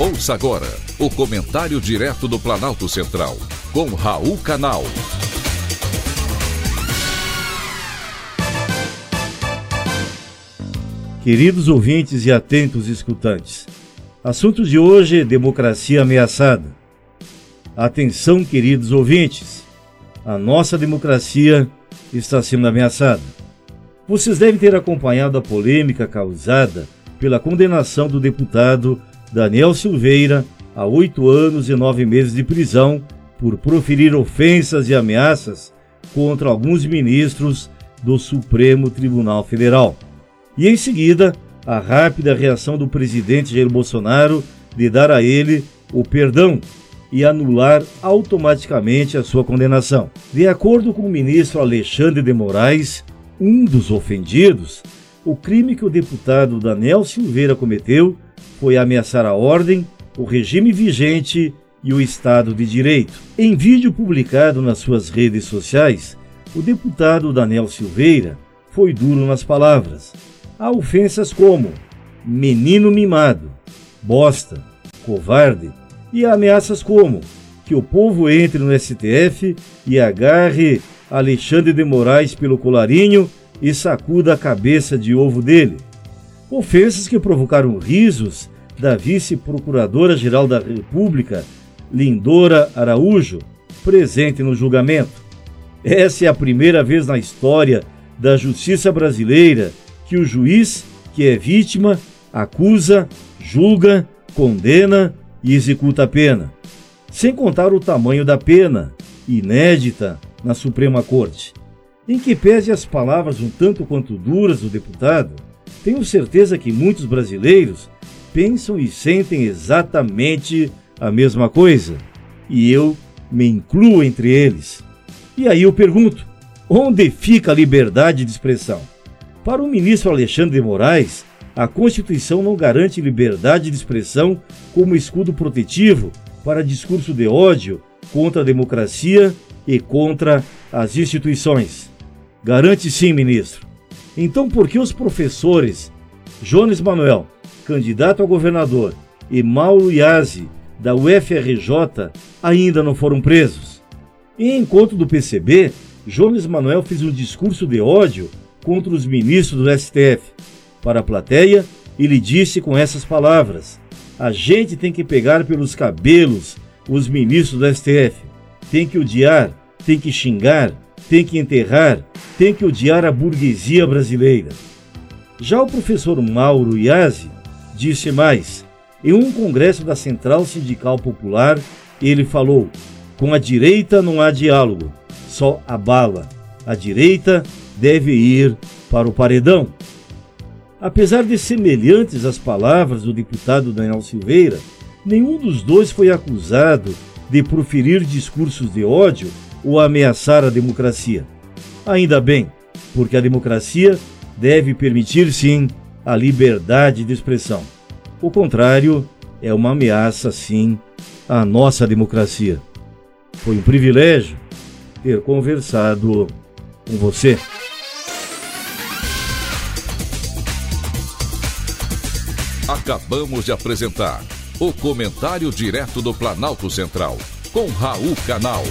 Ouça agora o comentário direto do Planalto Central, com Raul Canal. Queridos ouvintes e atentos escutantes, assunto de hoje é democracia ameaçada. Atenção, queridos ouvintes, a nossa democracia está sendo ameaçada. Vocês devem ter acompanhado a polêmica causada pela condenação do deputado Daniel Silveira a oito anos e nove meses de prisão por proferir ofensas e ameaças contra alguns ministros do Supremo Tribunal Federal. E em seguida, a rápida reação do presidente Jair Bolsonaro de dar a ele o perdão e anular automaticamente a sua condenação. De acordo com o ministro Alexandre de Moraes, um dos ofendidos, o crime que o deputado Daniel Silveira cometeu foi ameaçar a ordem, o regime vigente e o Estado de Direito. Em vídeo publicado nas suas redes sociais, o deputado Daniel Silveira foi duro nas palavras. Há ofensas como menino mimado, bosta, covarde e ameaças como que o povo entre no STF e agarre Alexandre de Moraes pelo colarinho e sacuda a cabeça de ovo dele. Ofensas que provocaram risos da vice-procuradora-geral da República, Lindora Araújo, presente no julgamento. Essa é a primeira vez na história da justiça brasileira que o juiz, que é vítima, acusa, julga, condena e executa a pena. Sem contar o tamanho da pena, inédita na Suprema Corte. Em que pese as palavras um tanto quanto duras do deputado, tenho certeza que muitos brasileiros pensam e sentem exatamente a mesma coisa, e eu me incluo entre eles. E aí eu pergunto: onde fica a liberdade de expressão? Para o ministro Alexandre de Moraes, a Constituição não garante liberdade de expressão como escudo protetivo para discurso de ódio contra a democracia e contra as instituições. Garante sim, ministro. Então, por que os professores Jones Manuel, candidato a governador, e Mauro Iazzi, da UFRJ, ainda não foram presos? Em encontro do PCB, Jones Manuel fez um discurso de ódio contra os ministros do STF. Para a plateia, ele disse com essas palavras: A gente tem que pegar pelos cabelos os ministros do STF. Tem que odiar, tem que xingar, tem que enterrar, tem que odiar a burguesia brasileira. Já o professor Mauro Iazzi disse mais. Em um congresso da Central Sindical Popular, ele falou: com a direita não há diálogo, só a bala. A direita deve ir para o paredão. Apesar de semelhantes às palavras do deputado Daniel Silveira, nenhum dos dois foi acusado de proferir discursos de ódio ou ameaçar a democracia. Ainda bem, porque a democracia deve permitir sim a liberdade de expressão. O contrário é uma ameaça, sim, à nossa democracia. Foi um privilégio ter conversado com você. Acabamos de apresentar o Comentário Direto do Planalto Central, com Raul Canal.